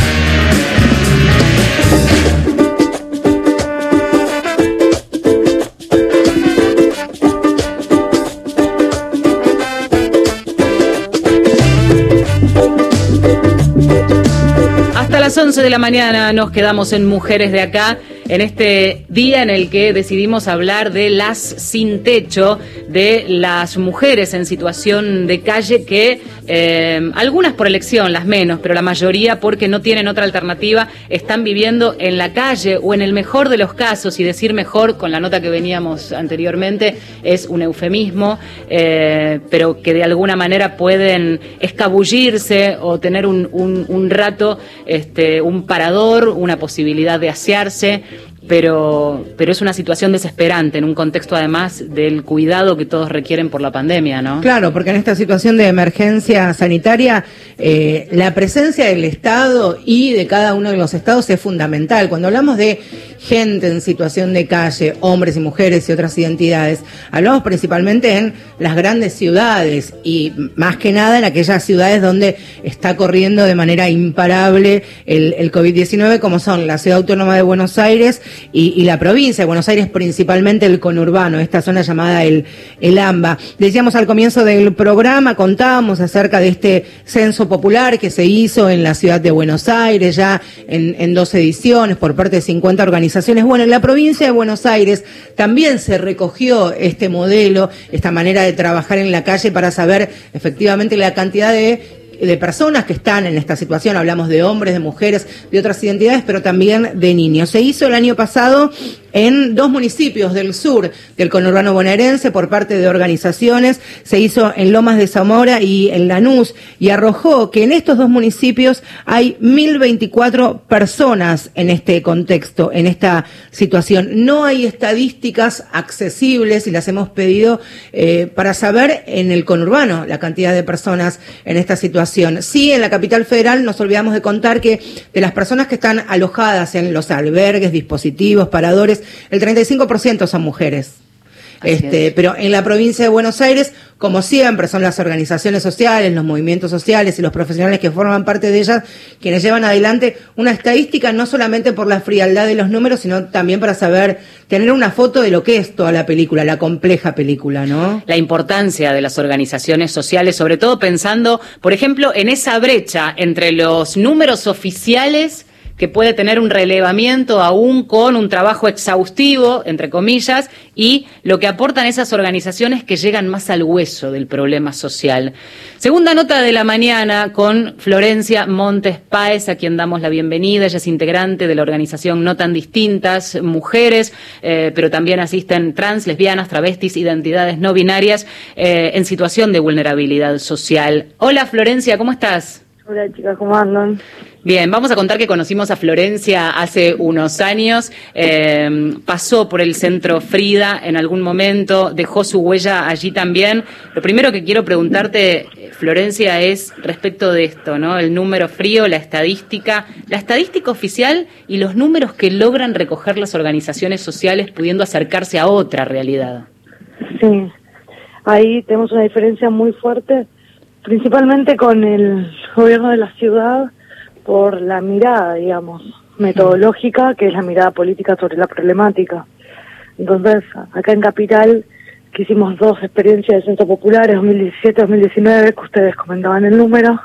Las 11 de la mañana nos quedamos en Mujeres de Acá, en este día en el que decidimos hablar de las sin techo, de las mujeres en situación de calle que, eh, algunas por elección, las menos, pero la mayoría porque no tienen otra alternativa, están viviendo en la calle o en el mejor de los casos, y decir mejor con la nota que veníamos anteriormente es un eufemismo, eh, pero que de alguna manera pueden escabullirse o tener un, un- rato, este, un parador, una posibilidad de asearse, pero, pero es una situación desesperante en un contexto además del cuidado que todos requieren por la pandemia, ¿no? Claro, porque en esta situación de emergencia sanitaria, eh, la presencia del Estado y de cada uno de los estados es fundamental. Cuando hablamos de gente en situación de calle, hombres y mujeres y otras identidades, hablamos principalmente en las grandes ciudades y más que nada en aquellas ciudades donde está corriendo de manera imparable el, el COVID-19, como son la Ciudad Autónoma de Buenos Aires y, y la provincia de Buenos Aires, principalmente el conurbano, esta zona llamada el, el AMBA. Decíamos al comienzo del programa, contábamos acerca de este censo popular que se hizo en la ciudad de Buenos Aires, ya en, en dos ediciones por parte de 50 organizaciones. Bueno, en la provincia de Buenos Aires también se recogió este modelo, esta manera de trabajar en la calle para saber efectivamente la cantidad de personas que están en esta situación, hablamos de hombres, de mujeres, de otras identidades, pero también de niños. Se hizo el año pasado en dos municipios del sur del conurbano bonaerense por parte de organizaciones, se hizo en Lomas de Zamora y en Lanús, y arrojó que en estos dos municipios hay 1024 personas en este contexto, en esta situación. No hay estadísticas accesibles y las hemos pedido eh, para saber en el conurbano la cantidad de personas en esta situación. Sí, en la capital federal nos olvidamos de contar que de las personas que están alojadas en los albergues, dispositivos, paradores, el 35% son mujeres. Este, pero en la provincia de Buenos Aires, como siempre, son las organizaciones sociales, los movimientos sociales y los profesionales que forman parte de ellas quienes llevan adelante una estadística no solamente por la frialdad de los números, sino también para saber tener una foto de lo que es toda la película, la compleja película, ¿no? La importancia de las organizaciones sociales, sobre todo pensando, por ejemplo, en esa brecha entre los números oficiales que puede tener un relevamiento aún con un trabajo exhaustivo, entre comillas, y lo que aportan esas organizaciones que llegan más al hueso del problema social. Segunda nota de la mañana con Florencia Montes Páez, a quien damos la bienvenida. Ella es integrante de la organización No Tan Distintas, Mujeres, eh, pero también asisten trans, lesbianas, travestis, identidades no binarias eh, en situación de vulnerabilidad social. Hola Florencia, ¿cómo estás? Hola chicas, ¿cómo andan? Bien, vamos a contar que conocimos a Florencia hace unos años, eh, pasó por el centro Frida en algún momento, dejó su huella allí también. Lo primero que quiero preguntarte, Florencia, es respecto de esto, ¿no? El número frío, la estadística, la estadística oficial y los números que logran recoger las organizaciones sociales pudiendo acercarse a otra realidad. Sí, ahí tenemos una diferencia muy fuerte, principalmente con el gobierno de la ciudad por la mirada, digamos, metodológica, que es la mirada política sobre la problemática. Entonces, acá en Capital, que hicimos dos experiencias de centro populares, 2017-2019, que ustedes comentaban el número,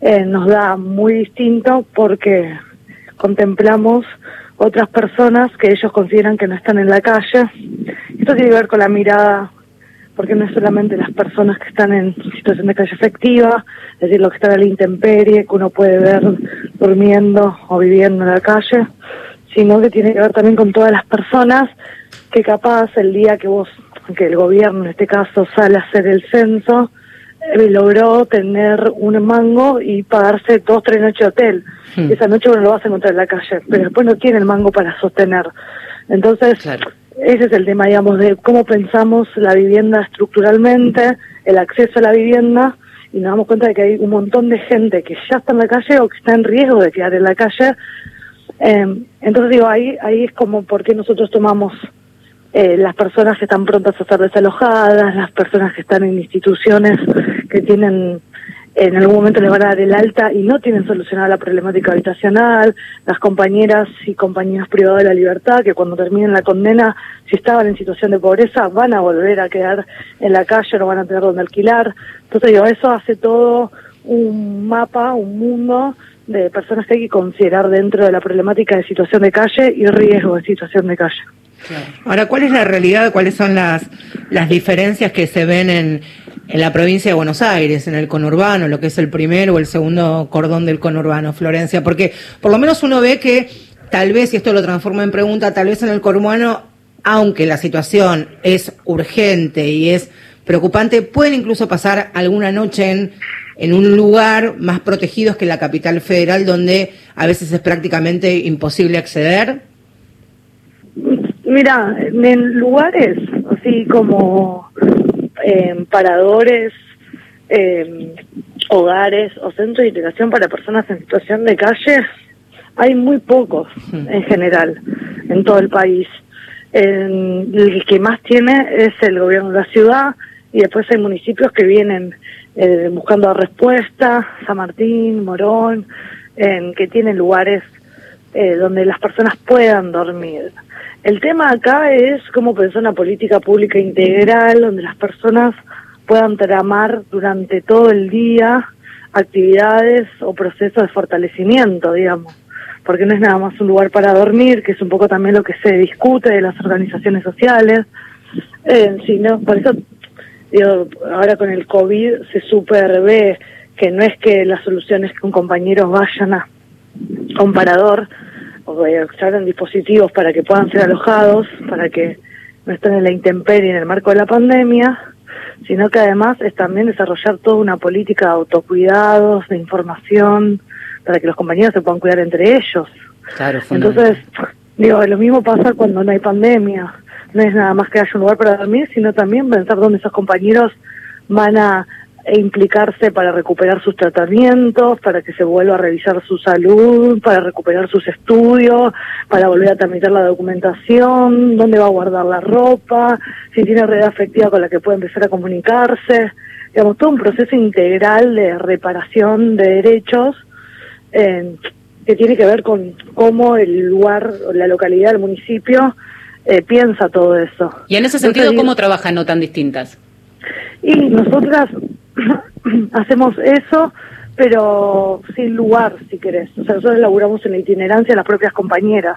eh, nos da muy distinto porque contemplamos otras personas que ellos consideran que no están en la calle. Esto tiene que ver con la mirada, porque no es solamente las personas que están en situación de calle efectiva, es decir, los que están a la intemperie, que uno puede ver durmiendo o viviendo en la calle, sino que tiene que ver también con todas las personas que capaz el día que vos, que el gobierno en este caso sale a hacer el censo, eh, logró tener un mango y pagarse dos, tres noches de hotel. Hmm. Y esa noche uno lo vas a encontrar en la calle, pero después no tiene el mango para sostener. Entonces, ese es el tema, digamos, de cómo pensamos la vivienda estructuralmente, el acceso a la vivienda, y nos damos cuenta de que hay un montón de gente que ya está en la calle o que está en riesgo de quedar en la calle. Eh, entonces digo, ahí, ahí es como por qué nosotros tomamos eh, las personas que están prontas a ser desalojadas, las personas que están en instituciones que tienen en algún momento les van a dar el alta y no tienen solucionada la problemática habitacional, las compañeras y compañeros privados de la libertad que cuando terminen la condena, si estaban en situación de pobreza, van a volver a quedar en la calle, no van a tener donde alquilar. Entonces digo, eso hace todo un mapa, un mundo de personas que hay que considerar dentro de la problemática de situación de calle y riesgo de situación de calle. Ahora, ¿cuál es la realidad? ¿Cuáles son las, las diferencias que se ven en, en la provincia de Buenos Aires, en el conurbano, lo que es el primero o el segundo cordón del conurbano, Florencia? Porque por lo menos uno ve que tal vez, y esto lo transforma en pregunta, tal vez en el conurbano, aunque la situación es urgente y es preocupante, pueden incluso pasar alguna noche en, en un lugar más protegido que la capital federal, donde a veces es prácticamente imposible acceder. Mira, en lugares así como eh, paradores, eh, hogares o centros de integración para personas en situación de calle, hay muy pocos en general en todo el país. En- el que más tiene es el gobierno de la ciudad y después hay municipios que vienen eh, buscando respuesta, San Martín, Morón, en que tienen lugares eh, donde las personas puedan dormir. El tema acá es cómo pensar una política pública integral donde las personas puedan tramar durante todo el día actividades o procesos de fortalecimiento, digamos, porque no es nada más un lugar para dormir, que es un poco también lo que se discute de las organizaciones sociales, eh, sino, por eso digo, ahora con el COVID se super ve que no es que la solución es que un compañero vayan a a un parador o abran dispositivos para que puedan ser alojados, para que no estén en la intemperie en el marco de la pandemia, sino que además es también desarrollar toda una política de autocuidados, de información, para que los compañeros se puedan cuidar entre ellos. Claro, Entonces, digo, lo mismo pasa cuando no hay pandemia. No es nada más que haya un lugar para dormir, sino también pensar dónde esos compañeros van a implicarse para recuperar sus tratamientos, para que se vuelva a revisar su salud, para recuperar sus estudios, para volver a tramitar la documentación, dónde va a guardar la ropa, si tiene red afectiva con la que puede empezar a comunicarse. Digamos, todo un proceso integral de reparación de derechos eh, que tiene que ver con cómo el lugar, la localidad, el municipio eh, piensa todo eso. Y en ese sentido, ¿cómo trabajan no tan distintas? y nosotras hacemos eso, pero sin lugar, si querés. O sea, nosotros laburamos en la itinerancia las propias compañeras.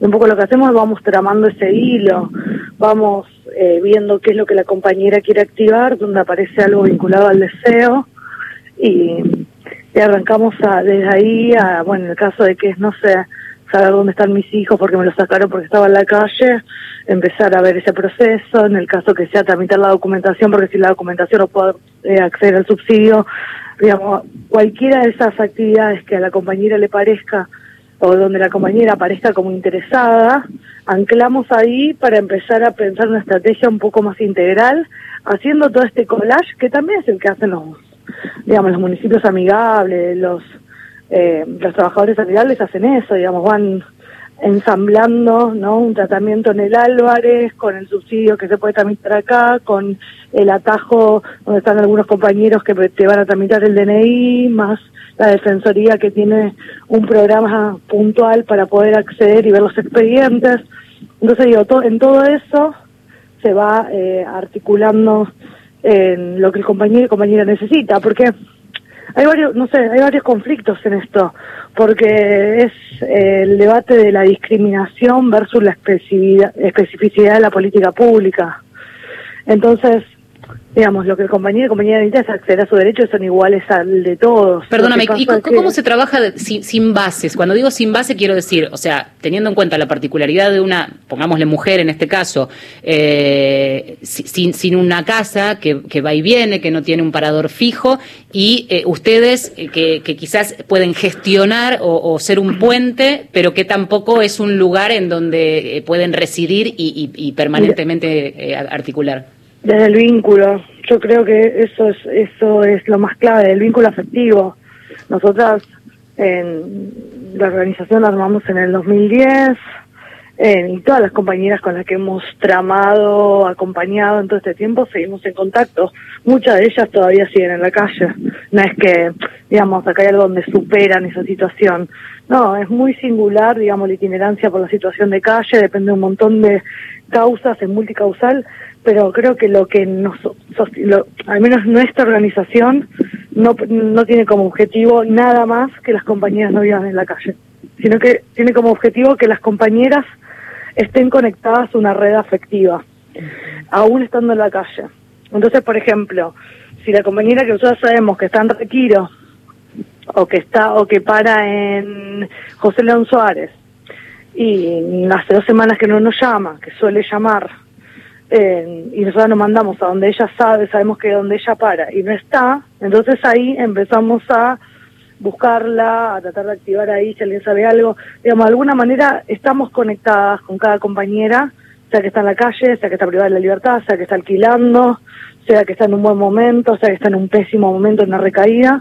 Y un poco lo que hacemos es vamos tramando ese hilo, vamos eh, viendo qué es lo que la compañera quiere activar, donde aparece algo vinculado al deseo, y, arrancamos a, desde ahí a, bueno, en el caso de que es, no sé, saber dónde están mis hijos porque me los sacaron porque estaba en la calle, empezar a ver ese proceso, en el caso que sea tramitar la documentación, porque si la documentación no puede eh, acceder al subsidio, digamos, cualquiera de esas actividades que a la compañera le parezca o donde la compañera aparezca como interesada, anclamos ahí para empezar a pensar una estrategia un poco más integral, haciendo todo este collage que también es el que hacen los, digamos, los municipios amigables, los eh, los trabajadores amigables hacen eso, digamos, van ensamblando ¿no? un tratamiento en el Álvarez, con el subsidio que se puede tramitar acá, con el atajo donde están algunos compañeros que te van a tramitar el DNI, más la Defensoría que tiene un programa puntual para poder acceder y ver los expedientes. Entonces, digo, to- en todo eso se va eh, articulando en lo que el compañero y compañera necesita, porque hay varios, no sé, hay varios conflictos en esto, porque es eh, el debate de la discriminación versus la especificidad, especificidad de la política pública. Entonces, digamos, lo que el compañero y compañera necesita es acceder a sus derechos, son iguales al de todos. Perdóname, ¿y cómo se trabaja de- sin, sin bases? Cuando digo sin base quiero decir, o sea, teniendo en cuenta la particularidad de una, pongámosle mujer en este caso, eh, si- sin, sin una casa que, que va y viene, que no tiene un parador fijo, y eh, ustedes eh, que, que quizás pueden gestionar o, o ser un puente, pero que tampoco es un lugar en donde eh, pueden residir y, y- y permanentemente eh, articular. Desde el vínculo, yo creo que eso es eso es lo más clave, el vínculo afectivo. Nosotras en la organización la armamos en el 2010 eh, y todas las compañeras con las que hemos tramado, acompañado en todo este tiempo, seguimos en contacto. Muchas de ellas todavía siguen en la calle. No es que, digamos, acá hay algo donde superan esa situación. No, es muy singular, digamos, la itinerancia por la situación de calle, depende de un montón de causas, es multicausal, pero creo que lo que nos, lo- al menos nuestra organización, no, no tiene como objetivo nada más que las compañeras no vivan en la calle, sino que tiene como objetivo que las compañeras estén conectadas a una red afectiva, aún estando en la calle. Entonces, por ejemplo, si la compañera que nosotros sabemos que está en Requiro o que está o que para en José León Suárez y hace dos semanas que no nos llama, que suele llamar eh, y nosotros nos mandamos a donde ella sabe, sabemos que donde ella para y no está, entonces ahí empezamos a buscarla, a tratar de activar ahí si alguien sabe algo. Digamos, de alguna manera estamos conectadas con cada compañera, sea que está en la calle, sea que está privada de la libertad, sea que está alquilando, sea que está en un buen momento, sea que está en un pésimo momento, en una recaída.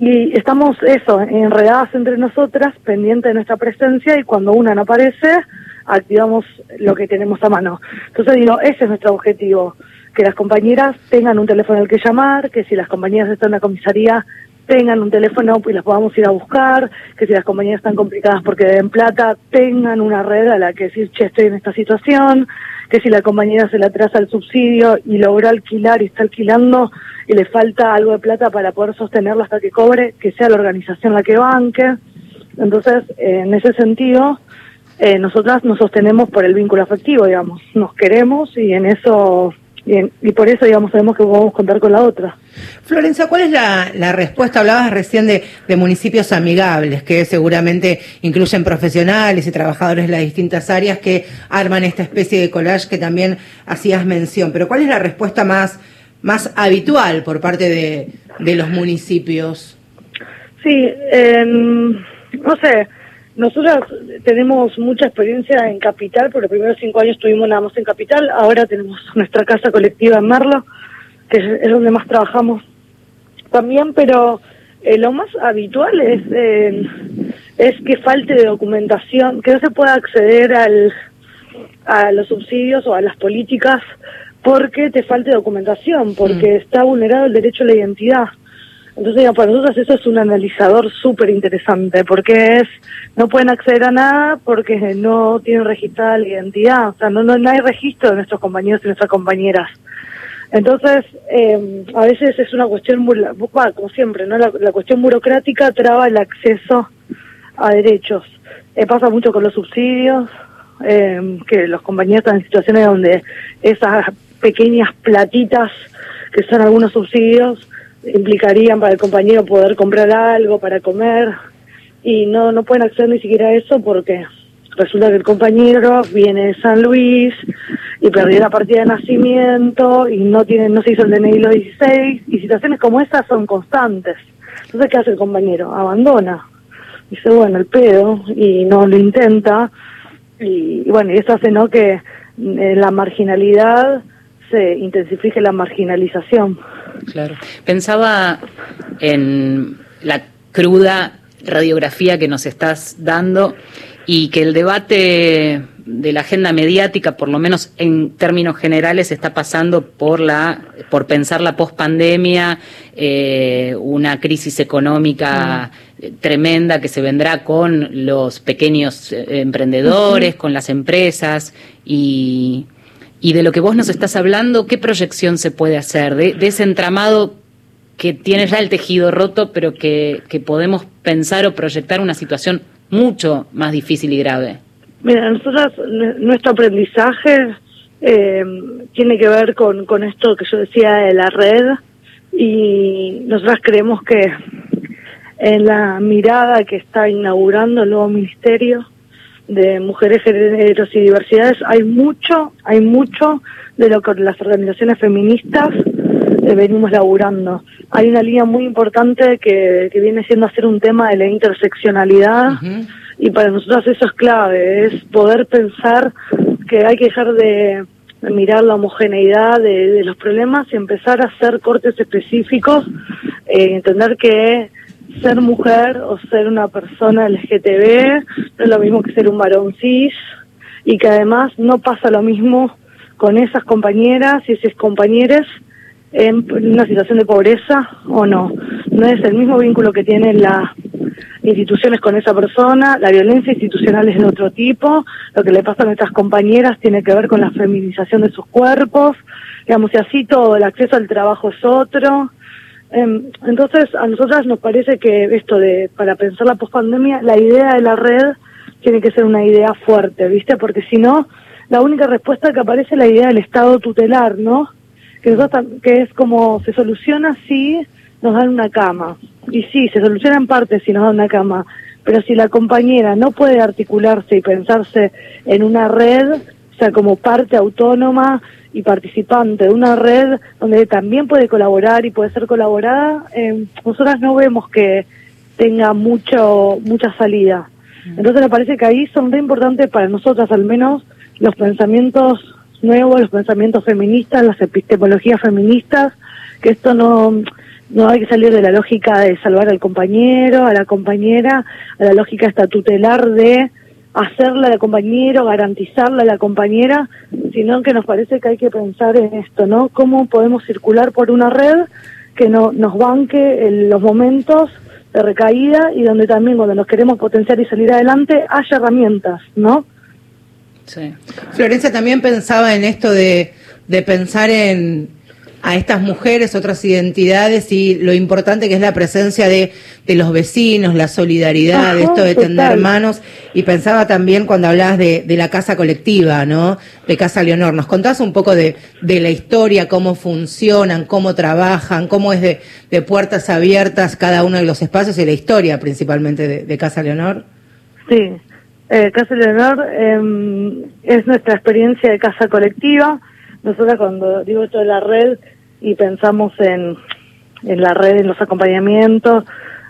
Y estamos eso, enredadas entre nosotras, pendientes de nuestra presencia y cuando una no aparece, activamos lo que tenemos a mano. Entonces digo, ese es nuestro objetivo, que las compañeras tengan un teléfono al que llamar, que si las compañeras están en la comisaría tengan un teléfono y las podamos ir a buscar, que si las compañías están complicadas porque deben plata, tengan una red a la que decir, che, estoy en esta situación, que si la compañera se le atrasa el subsidio y logró alquilar y está alquilando y le falta algo de plata para poder sostenerlo hasta que cobre, que sea la organización la que banque. Entonces, eh, en ese sentido, eh, nosotras nos sostenemos por el vínculo afectivo, digamos, nos queremos y en eso Bien, y por eso, digamos, sabemos que podemos contar con la otra. Florencia, ¿cuál es la, respuesta? Hablabas recién de, municipios amigables, que seguramente incluyen profesionales y trabajadores de las distintas áreas que arman esta especie de collage que también hacías mención. Pero ¿cuál es la respuesta más, más habitual por parte de, de los municipios? Sí, eh, no sé, nosotros tenemos mucha experiencia en Capital, por los primeros cinco años estuvimos nada más en Capital, ahora tenemos nuestra casa colectiva en Merlo, que es donde más trabajamos también, pero eh, lo más habitual es, eh, es que falte de documentación, que no se pueda acceder al, a los subsidios o a las políticas porque te falte documentación, porque mm. está vulnerado el derecho a la identidad. Entonces, para nosotros eso es un analizador súper interesante, porque es, no pueden acceder a nada porque no tienen registrada la identidad, o sea, no, no, hay registro de nuestros compañeros y nuestras compañeras. Entonces, eh, a veces es una cuestión, como siempre, ¿no? La, cuestión burocrática traba el acceso a derechos. Eh, pasa mucho con los subsidios, eh, que los compañeros están en situaciones donde esas pequeñas platitas que son algunos subsidios implicarían para el compañero poder comprar algo para comer y no no pueden acceder ni siquiera a eso porque resulta que el compañero viene de San Luis y perdió la partida de nacimiento y no tiene no se hizo el DNI los 16 y situaciones como esas son constantes. Entonces, ¿qué hace el compañero? Abandona. Dice, bueno, el pedo y no lo intenta y, bueno, y eso hace no que eh, la marginalidad se intensifique la marginalización. Claro. Pensaba en la cruda radiografía que nos estás dando y que el debate de la agenda mediática, por lo menos en términos generales, está pasando por la por pensar la pospandemia, eh, una crisis económica mm. tremenda que se vendrá con los pequeños eh, emprendedores, con las empresas y y de lo que vos nos estás hablando, ¿qué proyección se puede hacer de, ese entramado que tiene ya el tejido roto, pero que, podemos pensar o proyectar una situación mucho más difícil y grave? Mira, nosotros, nuestro aprendizaje eh, tiene que ver con, con esto que yo decía de la red y nosotros creemos que en la mirada que está inaugurando el nuevo ministerio, de mujeres, géneros y diversidades, hay mucho, hay mucho de lo que las organizaciones feministas eh, venimos laburando. Hay una línea muy importante que, que viene siendo hacer un tema de la interseccionalidad y para nosotros eso es clave, es poder pensar que hay que dejar de mirar la homogeneidad de, los problemas y empezar a hacer cortes específicos, eh, entender que ser mujer o ser una persona LGTB no es lo mismo que ser un varón cis y que además no pasa lo mismo con esas compañeras y esos compañeros en una situación de pobreza o no. No es el mismo vínculo que tienen las instituciones con esa persona, la violencia institucional es de otro tipo, lo que le pasa a nuestras compañeras tiene que ver con la feminización de sus cuerpos, digamos, y así todo, el acceso al trabajo es otro, entonces, a nosotras nos parece que esto de, para pensar la pospandemia, la idea de la red tiene que ser una idea fuerte, ¿viste? Porque si no, la única respuesta que aparece es la idea del Estado tutelar, ¿no? Que, nosotros que es como se soluciona si nos dan una cama. Y sí, se soluciona en parte si nos dan una cama. Pero si la compañera no puede articularse y pensarse en una red, o sea, como parte autónoma y participante de una red donde también puede colaborar y puede ser colaborada, eh, nosotras no vemos que tenga mucho mucha salida. Entonces me parece que ahí son re importantes para nosotras al menos los pensamientos nuevos, los pensamientos feministas, las epistemologías feministas, que esto no, no hay que salir de la lógica de salvar al compañero, a la compañera, a la lógica esta tutelar de hacerle a la compañero, garantizarle a la compañera, sino que nos parece que hay que pensar en esto, ¿no? ¿Cómo podemos circular por una red que no, nos banque en los momentos de recaída y donde también cuando nos queremos potenciar y salir adelante haya herramientas, ¿no? Sí. Florencia también pensaba en esto de, de pensar en a estas mujeres, otras identidades y lo importante que es la presencia de, de los vecinos, la solidaridad, Ajá, esto de tender total. manos. Y pensaba también cuando hablabas de, de la casa colectiva, ¿no? De Casa Leonor. ¿Nos contás un poco de, de la historia, cómo funcionan, cómo trabajan, cómo es de, de puertas abiertas cada uno de los espacios y la historia principalmente de, de Casa Leonor? Sí, eh, Casa Leonor eh, es nuestra experiencia de casa colectiva. Nosotros cuando digo esto de la red y pensamos en, en la red, en los acompañamientos,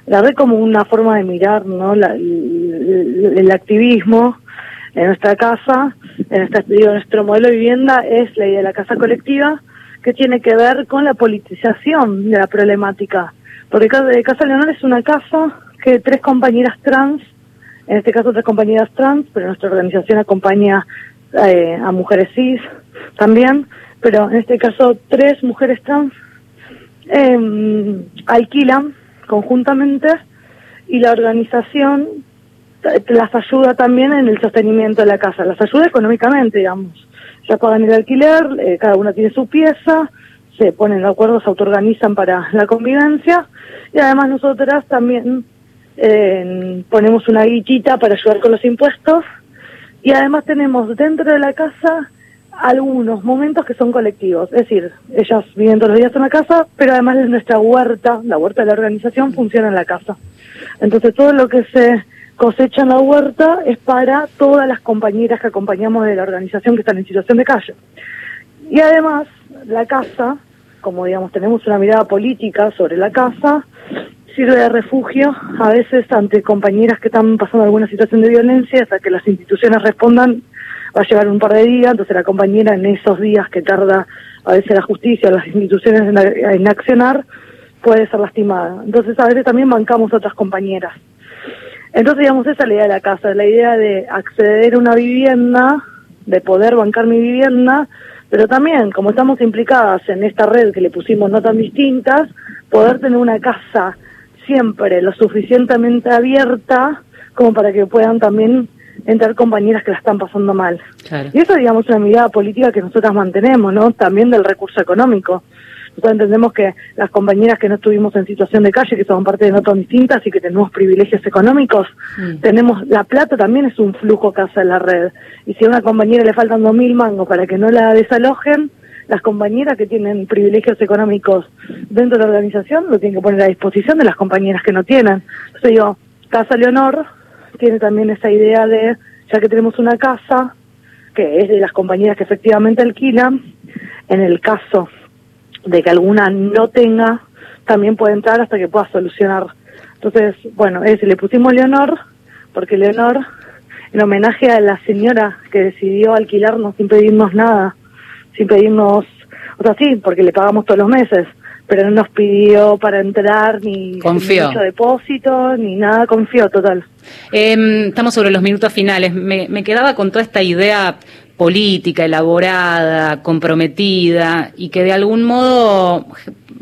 la red como una forma de mirar ¿no? La- el, activismo en nuestra casa, en nuestra, digo, nuestro modelo de vivienda es la idea de la casa colectiva, que tiene que ver con la politización de la problemática. Porque casa Leonor es una casa que tres compañeras trans en este caso tres compañeras trans, pero nuestra organización acompaña eh, a mujeres cis también, pero en este caso tres mujeres trans eh, alquilan conjuntamente y la organización las ayuda también en el sostenimiento de la casa, las ayuda económicamente, digamos. Ya pagan el alquiler, eh, cada una tiene su pieza, se ponen de acuerdo, se autoorganizan para la convivencia y además nosotras también eh, ponemos una guichita para ayudar con los impuestos y además tenemos dentro de la casa algunos momentos que son colectivos, es decir, ellas viven todos los días en la casa, pero además de nuestra huerta, la huerta de la organización funciona en la casa. Entonces todo lo que se cosecha en la huerta es para todas las compañeras que acompañamos de la organización que están en situación de calle. Y además, la casa, como digamos, tenemos una mirada política sobre la casa, sirve de refugio a veces ante compañeras que están pasando alguna situación de violencia, hasta que las instituciones respondan, va a llevar un par de días, entonces la compañera en esos días que tarda a veces la justicia las instituciones en, en accionar, puede ser lastimada. Entonces a veces también bancamos a otras compañeras. Entonces, digamos, esa es la idea de la casa, la idea de acceder a una vivienda, de poder bancar mi vivienda, pero también, como estamos implicadas en esta red que le pusimos no tan distintas, poder tener una casa siempre lo suficientemente abierta como para que puedan también entrar compañeras que la están pasando mal. Claro. Y eso, digamos, es una mirada política que nosotras mantenemos, ¿no? También del recurso económico. Nosotros entendemos que las compañeras que no estuvimos en situación de calle, que son parte de no tan distintas y que tenemos privilegios económicos, tenemos, la plata también es un flujo casa de la red. Y si a una compañera le faltan dos mil mangos para que no la desalojen, las compañeras que tienen privilegios económicos dentro de la organización lo tienen que poner a disposición de las compañeras que no tienen. Entonces digo, Casa Leonor tiene también esa idea de, ya que tenemos una casa, que es de las compañeras que efectivamente alquilan, en el caso de que alguna no tenga, también puede entrar hasta que pueda solucionar. Entonces, bueno, es, le pusimos Leonor, porque Leonor, en homenaje a la señora que decidió alquilarnos sin pedirnos nada, sin pedirnos, o sea, sí, porque le pagamos todos los meses, pero no nos pidió para entrar ni Confió. mucho depósito, ni nada, confió total. Eh, estamos sobre los minutos finales. Me, me quedaba con toda esta idea política, elaborada, comprometida y que de algún modo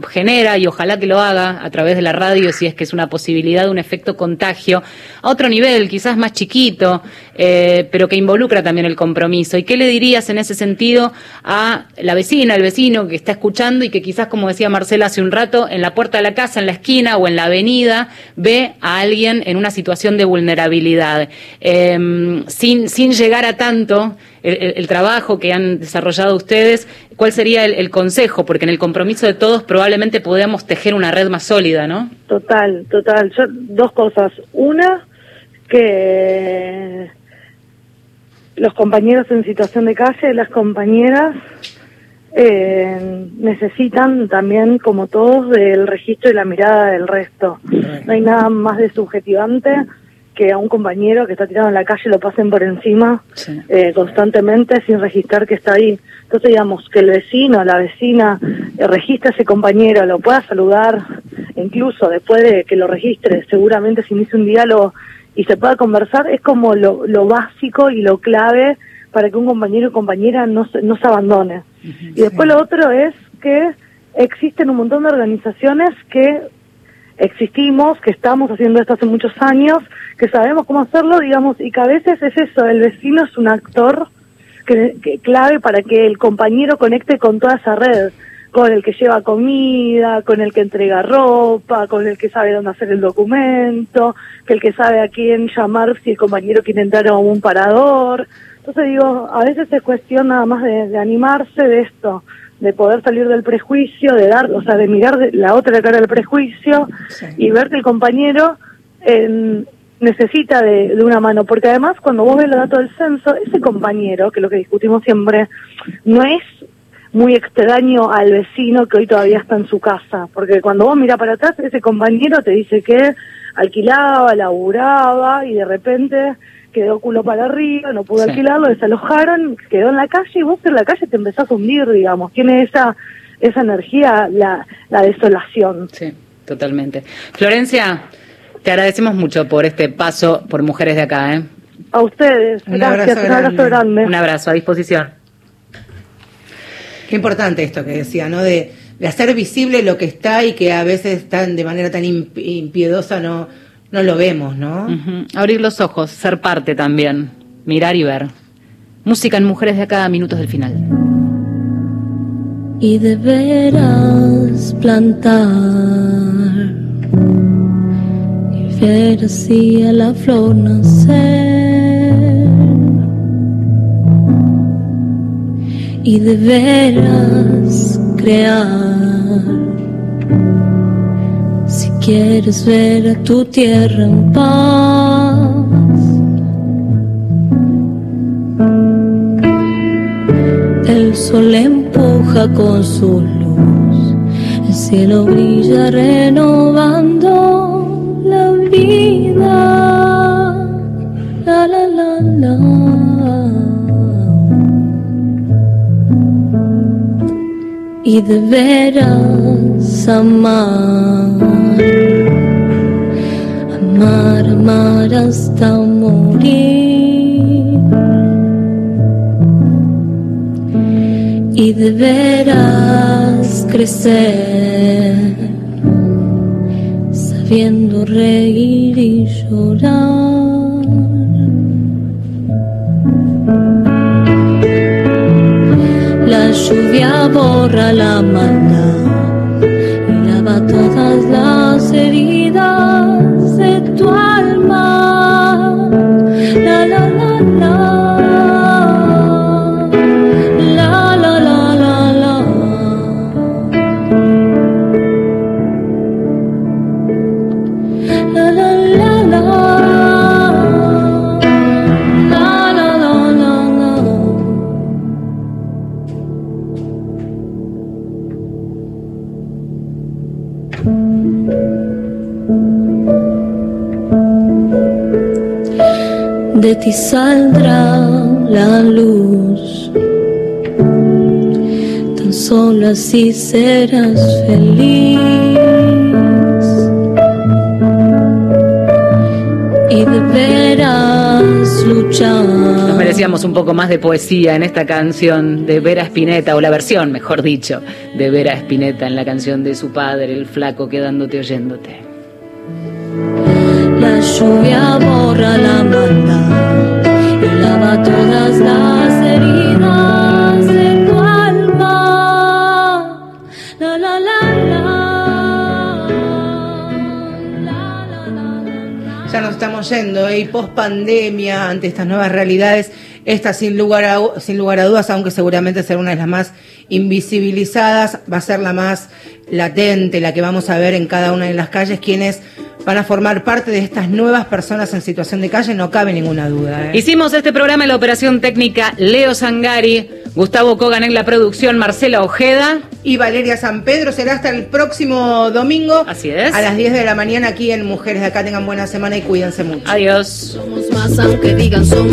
genera, y ojalá que lo haga a través de la radio, si es que es una posibilidad, un efecto contagio, a otro nivel, quizás más chiquito, eh, pero que involucra también el compromiso. ¿Y qué le dirías en ese sentido a la vecina, al vecino que está escuchando y que quizás, como decía Marcela hace un rato, en la puerta de la casa, en la esquina o en la avenida, ve a alguien en una situación de vulnerabilidad? Eh, sin llegar a tanto el, el- el trabajo que han desarrollado ustedes, ¿cuál sería el, el consejo? Porque en el compromiso de todos probablemente podamos tejer una red más sólida, ¿no? Total, total. Yo, dos cosas. Una, que los compañeros en situación de calle, las compañeras, eh, necesitan también, como todos, del registro y la mirada del resto. No hay nada más desubjetivante que a un compañero que está tirado en la calle lo pasen por encima eh, constantemente sin registrar que está ahí. Entonces, digamos, que el vecino, la vecina, eh, registre a ese compañero, lo pueda saludar, incluso después de que lo registre, seguramente se inicie un diálogo y se pueda conversar, es como lo, lo básico y lo clave para que un compañero o compañera no se, no se abandone. Y después lo otro es que existen un montón de organizaciones que existimos, que estamos haciendo esto hace muchos años, que sabemos cómo hacerlo, digamos, y que a veces es eso, el vecino es un actor que, clave para que el compañero conecte con toda esa red, con el que lleva comida, con el que entrega ropa, con el que sabe dónde hacer el documento, que el que sabe a quién llamar si el compañero quiere entrar a un parador. Entonces digo, a veces es cuestión nada más de, de animarse de esto, de poder salir del prejuicio, de dar, o sea, de mirar la otra cara del prejuicio y ver que el compañero eh, necesita de, de una mano, porque además cuando vos ves los datos del censo, ese compañero, que es lo que discutimos siempre, no es muy extraño al vecino que hoy todavía está en su casa, porque cuando vos mirás para atrás, ese compañero te dice que alquilaba, laburaba y de repente quedó culo para arriba, no pudo Sí. alquilarlo, desalojaron, quedó en la calle y vos en la calle te empezás a hundir, digamos, tiene esa esa energía, la, la desolación. Sí, totalmente. Florencia, te agradecemos mucho por este paso por mujeres de acá, ¿eh? A ustedes, Un gracias, abrazo un abrazo grande. Un abrazo, a disposición. Qué importante esto que decía, ¿no? De, de hacer visible lo que está y que a veces tan de manera tan imp- impiedosa no, no lo vemos, ¿no? Abrir los ojos, ser parte también, mirar y ver. Música en Mujeres de acá, minutos del final. y deberás plantar y ver así a la flor nacer y deberás crear quieres ver a tu tierra en paz El sol empuja con su luz, el cielo brilla renovando la vida. La la la la. Y deberás amar, amar, amar hasta morir. y deberás crecer sabiendo reír y llorar. La lluvia borra la maldad lava todas las heridas de tu alma. Así serás feliz. Y deberás luchar. Nos merecíamos un poco más de poesía en esta canción de Vera Spinetta, o la versión, mejor dicho, de Vera Spinetta en la canción de su padre, el flaco, quedándote oyéndote. La lluvia borra la maldad lava todas las heridas Nos estamos yendo y post pandemia, ante estas nuevas realidades, esta sin lugar, a, sin lugar a dudas, aunque seguramente será una de las más invisibilizadas, va a ser la más latente, la que vamos a ver en cada una de las calles, quienes van a formar parte de estas nuevas personas en situación de calle, no cabe ninguna duda. ¿eh? Hicimos este programa en la operación técnica Leo Sangari, Gustavo Kogan en la producción, Marcela Ojeda. Y Valeria San Pedro será hasta el próximo domingo. Así es. A las 10 de la mañana aquí en Mujeres de Acá. Tengan buena semana y cuídense mucho. Adiós. Somos más aunque digan somos